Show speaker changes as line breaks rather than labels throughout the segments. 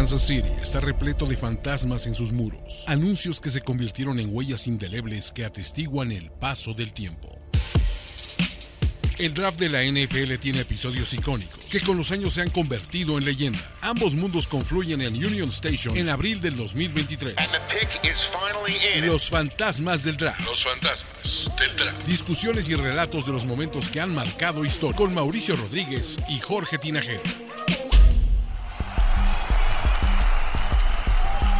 Kansas City está repleto de fantasmas en sus muros, anuncios que se convirtieron en huellas indelebles que atestiguan el paso del tiempo. El draft de la NFL tiene episodios icónicos que con los años se han convertido en leyenda. Ambos mundos confluyen en Union Station en abril del 2023. Los fantasmas del draft.
Los fantasmas del draft.
Discusiones y relatos de los momentos que han marcado historia con Mauricio Rodríguez y Jorge Tinajero.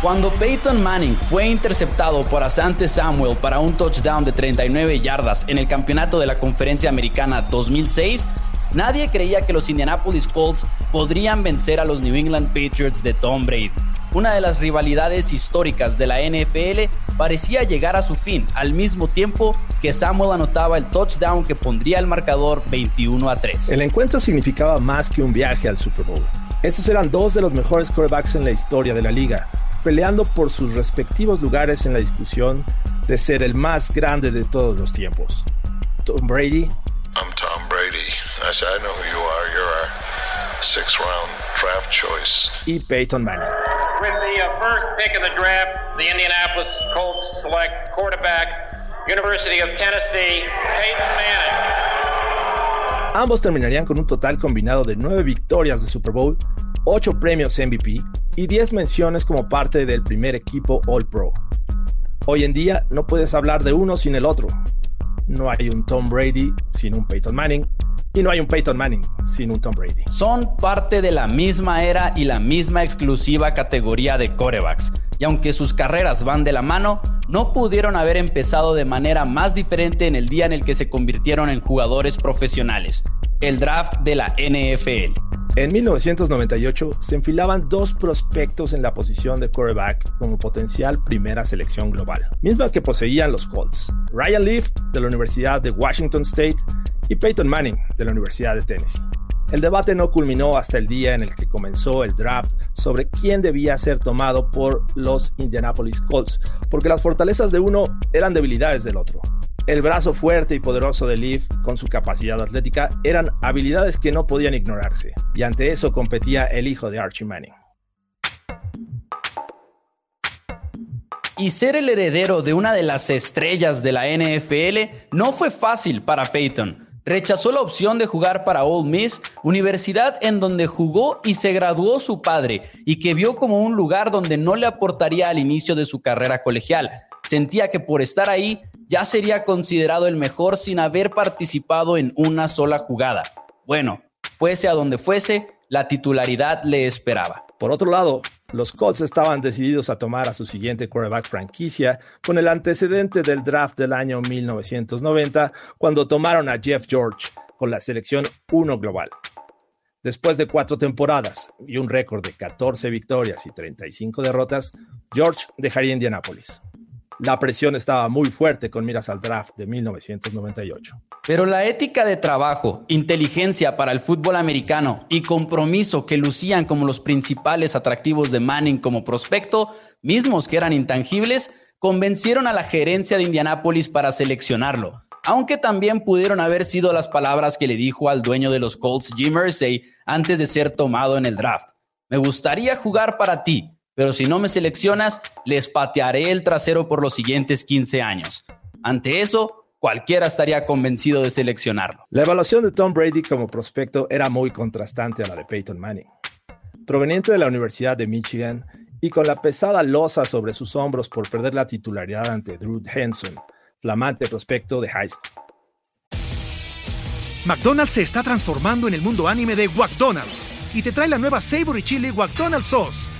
Cuando Peyton Manning fue interceptado por Asante Samuel para un touchdown de 39 yardas en el campeonato de la Conferencia Americana 2006, nadie creía que los Indianapolis Colts podrían vencer a los New England Patriots de Tom Brady. Una de las rivalidades históricas de la NFL parecía llegar a su fin al mismo tiempo que Samuel anotaba el touchdown que pondría el marcador 21 a 3.
El encuentro significaba más que un viaje al Super Bowl. Estos eran dos de los mejores quarterbacks en la historia de la liga, peleando por sus respectivos lugares en la discusión de ser el más grande de todos los tiempos. Tom Brady.
I'm Tom Brady. I said, I know who you are. You're our sixth round draft choice.
Y Peyton Manning.
With the uh, first pick of the draft, the Indianapolis Colts select quarterback, University of Tennessee, Peyton Manning.
Ambos terminarían con un total combinado de nueve victorias de Super Bowl, ocho premios MVP y 10 menciones como parte del primer equipo All Pro. Hoy en día no puedes hablar de uno sin el otro. No hay un Tom Brady sin un Peyton Manning y no hay un Peyton Manning sin un Tom Brady.
Son parte de la misma era y la misma exclusiva categoría de corebacks. Y aunque sus carreras van de la mano, no pudieron haber empezado de manera más diferente en el día en el que se convirtieron en jugadores profesionales, el draft de la NFL.
En 1998 se enfilaban dos prospectos en la posición de quarterback como potencial primera selección global, misma que poseían los Colts, Ryan Leaf de la Universidad de Washington State y Peyton Manning de la Universidad de Tennessee. El debate no culminó hasta el día en el que comenzó el draft sobre quién debía ser tomado por los Indianapolis Colts, porque las fortalezas de uno eran debilidades del otro. El brazo fuerte y poderoso de Leaf, con su capacidad atlética, eran habilidades que no podían ignorarse, y ante eso competía el hijo de Archie Manning.
Y ser el heredero de una de las estrellas de la NFL no fue fácil para Peyton. Rechazó la opción de jugar para Ole Miss, universidad en donde jugó y se graduó su padre, y que vio como un lugar donde no le aportaría al inicio de su carrera colegial. Sentía que por estar ahí ya sería considerado el mejor sin haber participado en una sola jugada. Bueno, fuese a donde fuese, la titularidad le esperaba.
Por otro lado, los Colts estaban decididos a tomar a su siguiente quarterback franquicia con el antecedente del draft del año 1990, cuando tomaron a Jeff George con la selección 1 global. Después de cuatro temporadas y un récord de 14 victorias y 35 derrotas, George dejaría Indianápolis. La presión estaba muy fuerte con miras al draft de 1998.
Pero la ética de trabajo, inteligencia para el fútbol americano y compromiso que lucían como los principales atractivos de Manning como prospecto, mismos que eran intangibles, convencieron a la gerencia de Indianápolis para seleccionarlo. Aunque también pudieron haber sido las palabras que le dijo al dueño de los Colts, Jim Irsay, antes de ser tomado en el draft. Me gustaría jugar para ti, pero si no me seleccionas, les patearé el trasero por los siguientes 15 años. Ante eso, cualquiera estaría convencido de seleccionarlo.
La evaluación de Tom Brady como prospecto era muy contrastante a la de Peyton Manning. Proveniente de la Universidad de Michigan y con la pesada losa sobre sus hombros por perder la titularidad ante Drew Henson, flamante prospecto de high school.
McDonald's se está transformando en el mundo anime de McDonald's y te trae la nueva Savory Chili McDonald's Sauce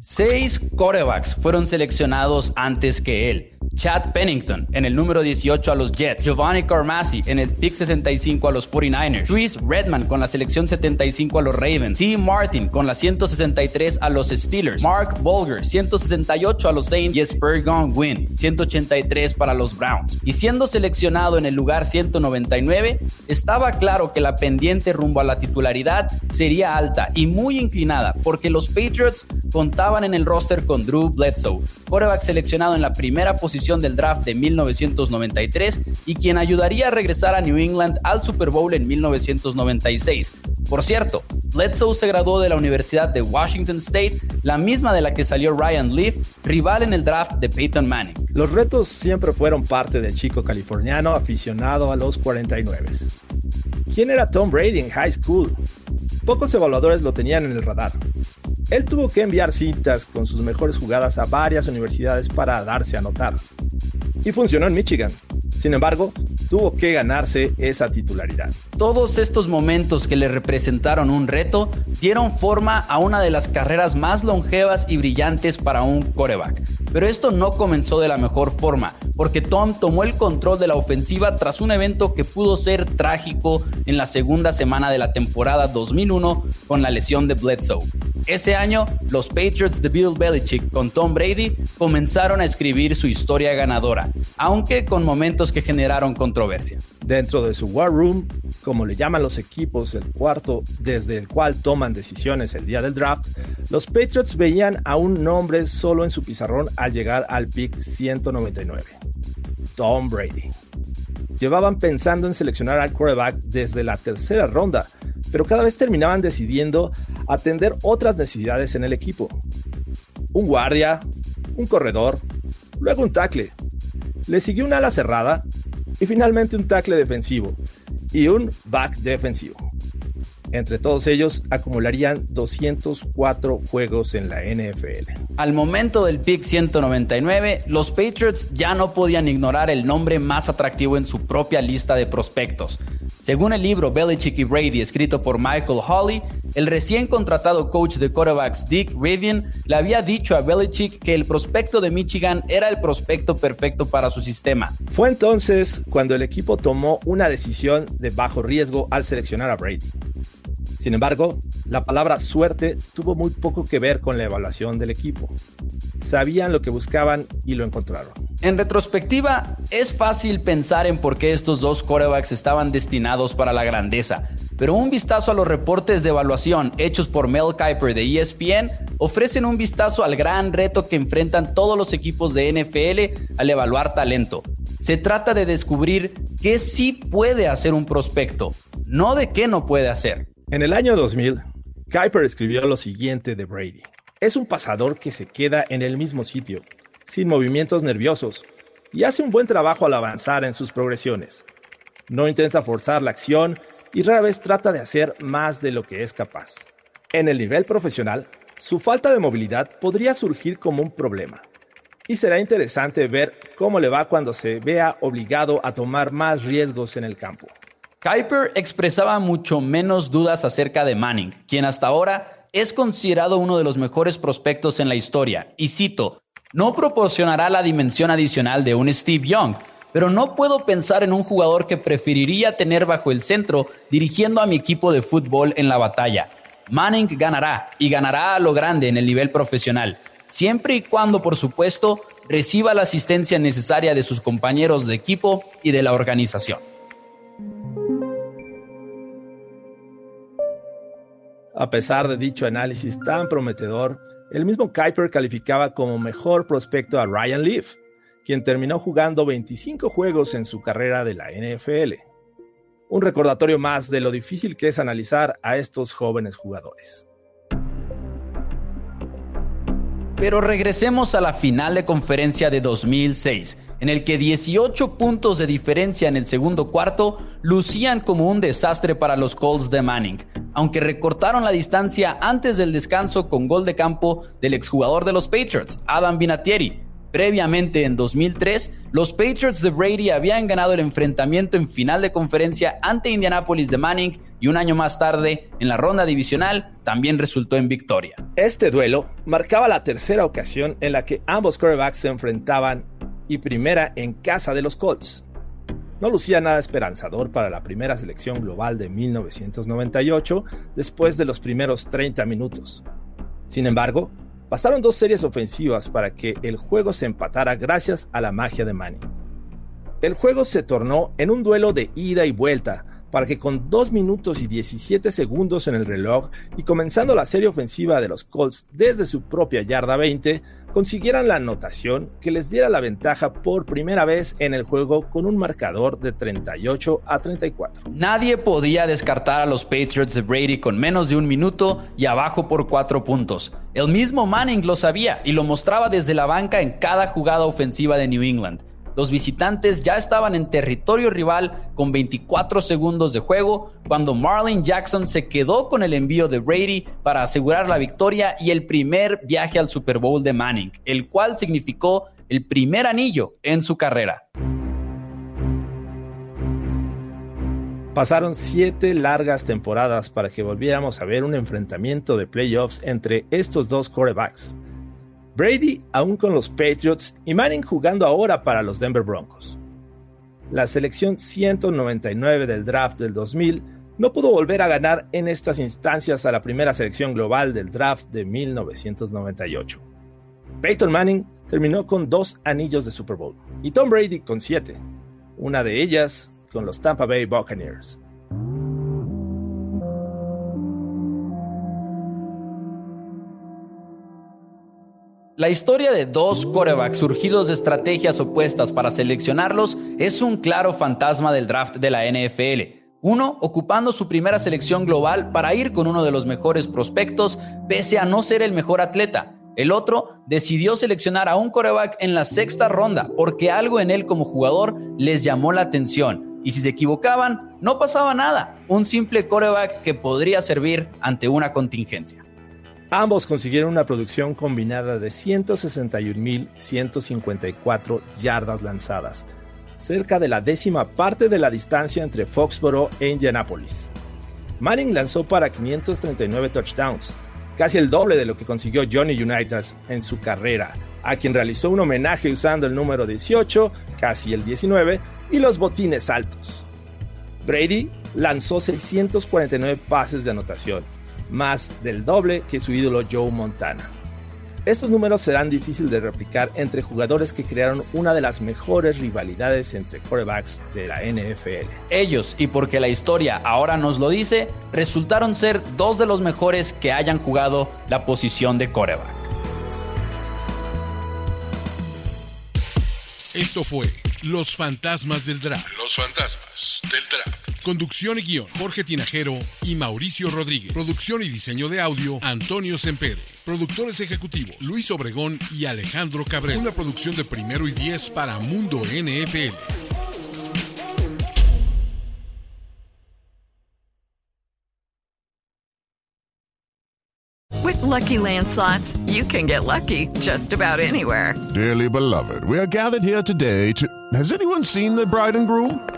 Seis corebacks fueron seleccionados antes que él. Chad Pennington en el número 18 a los Jets, Giovanni Carmassi en el pick 65 a los 49ers, Chris Redman con la selección 75 a los Ravens, T. Martin con la 163 a los Steelers, Mark Bolger 168 a los Saints y Spurgeon Wynn 183 para los Browns. Y siendo seleccionado en el lugar 199, estaba claro que la pendiente rumbo a la titularidad sería alta y muy inclinada porque los Patriots contaban en el roster con Drew Bledsoe, quarterback seleccionado en la primera posición del draft de 1993 y quien ayudaría a regresar a New England al Super Bowl en 1996. Por cierto, Bledsoe se graduó de la Universidad de Washington State, la misma de la que salió Ryan Leaf, rival en el draft de Peyton Manning.
Los retos siempre fueron parte del chico californiano aficionado a los 49. ¿Quién era Tom Brady en high school? Pocos evaluadores lo tenían en el radar. Él tuvo que enviar citas con sus mejores jugadas a varias universidades para darse a notar. Y funcionó en Michigan. Sin embargo, tuvo que ganarse esa titularidad.
Todos estos momentos que le representaron un reto dieron forma a una de las carreras más longevas y brillantes para un coreback. Pero esto no comenzó de la mejor forma, porque Tom tomó el control de la ofensiva tras un evento que pudo ser trágico en la segunda semana de la temporada 2001 con la lesión de Bledsoe. Ese año, los Patriots de Bill Belichick con Tom Brady comenzaron a escribir su historia ganadora, aunque con momentos que generaron controversia.
Dentro de su War Room, como le llaman los equipos, el cuarto desde el cual toman decisiones el día del draft, los Patriots veían a un nombre solo en su pizarrón al llegar al pick 199. Tom Brady. Llevaban pensando en seleccionar al quarterback desde la tercera ronda, pero cada vez terminaban decidiendo atender otras necesidades en el equipo. Un guardia, un corredor, luego un tackle. Le siguió un ala cerrada y finalmente un tackle defensivo y un back defensivo. Entre todos ellos acumularían 204 juegos en la NFL.
Al momento del pick 199, los Patriots ya no podían ignorar el nombre más atractivo en su propia lista de prospectos. Según el libro Belichick y Brady, escrito por Michael Hawley, el recién contratado coach de quarterbacks Dick Rivian le había dicho a Belichick que el prospecto de Michigan era el prospecto perfecto para su sistema.
Fue entonces cuando el equipo tomó una decisión de bajo riesgo al seleccionar a Brady. Sin embargo, la palabra suerte tuvo muy poco que ver con la evaluación del equipo. Sabían lo que buscaban y lo encontraron.
En retrospectiva, es fácil pensar en por qué estos dos corebacks estaban destinados para la grandeza, pero un vistazo a los reportes de evaluación hechos por Mel Kiper de ESPN ofrecen un vistazo al gran reto que enfrentan todos los equipos de NFL al evaluar talento. Se trata de descubrir qué sí puede hacer un prospecto, no de qué no puede hacer.
En el año 2000, Kuiper escribió lo siguiente de Brady. Es un pasador que se queda en el mismo sitio, sin movimientos nerviosos, y hace un buen trabajo al avanzar en sus progresiones. No intenta forzar la acción y rara vez trata de hacer más de lo que es capaz. En el nivel profesional, su falta de movilidad podría surgir como un problema. Y será interesante ver cómo le va cuando se vea obligado a tomar más riesgos en el campo.
Kuiper expresaba mucho menos dudas acerca de Manning, quien hasta ahora es considerado uno de los mejores prospectos en la historia. Y cito, no proporcionará la dimensión adicional de un Steve Young, pero no puedo pensar en un jugador que preferiría tener bajo el centro dirigiendo a mi equipo de fútbol en la batalla. Manning ganará y ganará a lo grande en el nivel profesional, siempre y cuando, por supuesto, reciba la asistencia necesaria de sus compañeros de equipo y de la organización.
A pesar de dicho análisis tan prometedor, el mismo Kuiper calificaba como mejor prospecto a Ryan Leaf, quien terminó jugando 25 juegos en su carrera de la NFL. Un recordatorio más de lo difícil que es analizar a estos jóvenes jugadores.
Pero regresemos a la final de conferencia de 2006, en el que 18 puntos de diferencia en el segundo cuarto lucían como un desastre para los Colts de Manning, aunque recortaron la distancia antes del descanso con gol de campo del exjugador de los Patriots, Adam Vinatieri. Previamente, en 2003, los Patriots de Brady habían ganado el enfrentamiento en final de conferencia ante Indianapolis de Manning y un año más tarde, en la ronda divisional, también resultó en victoria.
Este duelo marcaba la tercera ocasión en la que ambos quarterbacks se enfrentaban y primera en casa de los Colts. No lucía nada esperanzador para la primera selección global de 1998 después de los primeros 30 minutos. Sin embargo, Bastaron dos series ofensivas para que el juego se empatara gracias a la magia de Manning. El juego se tornó en un duelo de ida y vuelta, para que con 2 minutos y 17 segundos en el reloj y comenzando la serie ofensiva de los Colts desde su propia yarda 20, consiguieran la anotación que les diera la ventaja por primera vez en el juego con un marcador de 38 a 34.
Nadie podía descartar a los Patriots de Brady con menos de un minuto y abajo por 4 puntos. El mismo Manning lo sabía y lo mostraba desde la banca en cada jugada ofensiva de New England. Los visitantes ya estaban en territorio rival con 24 segundos de juego cuando Marlin Jackson se quedó con el envío de Brady para asegurar la victoria y el primer viaje al Super Bowl de Manning, el cual significó el primer anillo en su carrera.
Pasaron siete largas temporadas para que volviéramos a ver un enfrentamiento de playoffs entre estos dos quarterbacks. Brady aún con los Patriots y Manning jugando ahora para los Denver Broncos. La selección 199 del draft del 2000 no pudo volver a ganar en estas instancias a la primera selección global del draft de 1998. Peyton Manning terminó con dos anillos de Super Bowl y Tom Brady con siete, una de ellas con los Tampa Bay Buccaneers.
La historia de dos corebacks surgidos de estrategias opuestas para seleccionarlos es un claro fantasma del draft de la NFL. Uno ocupando su primera selección global para ir con uno de los mejores prospectos, pese a no ser el mejor atleta. El otro decidió seleccionar a un coreback en la sexta ronda porque algo en él como jugador les llamó la atención. Y si se equivocaban, no pasaba nada. Un simple coreback que podría servir ante una contingencia.
Ambos consiguieron una producción combinada de 161.154 yardas lanzadas, cerca de la décima parte de la distancia entre Foxborough e Indianapolis. Manning lanzó para 539 touchdowns, casi el doble de lo que consiguió Johnny Unitas en su carrera, a quien realizó un homenaje usando el número 18, casi el 19, y los botines altos. Brady lanzó 649 pases de anotación, más del doble que su ídolo Joe Montana. Estos números serán difíciles de replicar entre jugadores que crearon una de las mejores rivalidades entre quarterbacks de la NFL.
Ellos, y porque la historia ahora nos lo dice, resultaron ser dos de los mejores que hayan jugado la posición de quarterback.
Esto fue Los Fantasmas del Draft.
Los Fantasmas del Draft.
Conducción y guion, Jorge Tinajero y Mauricio Rodríguez. Producción y diseño de audio, Antonio Sempere. Productores ejecutivos, Luis Obregón y Alejandro Cabrera. Una producción de primero y diez para Mundo NFL.
With lucky landslots, you can get lucky just about anywhere.
Dearly beloved, we are gathered here today to. Has anyone seen the bride and groom?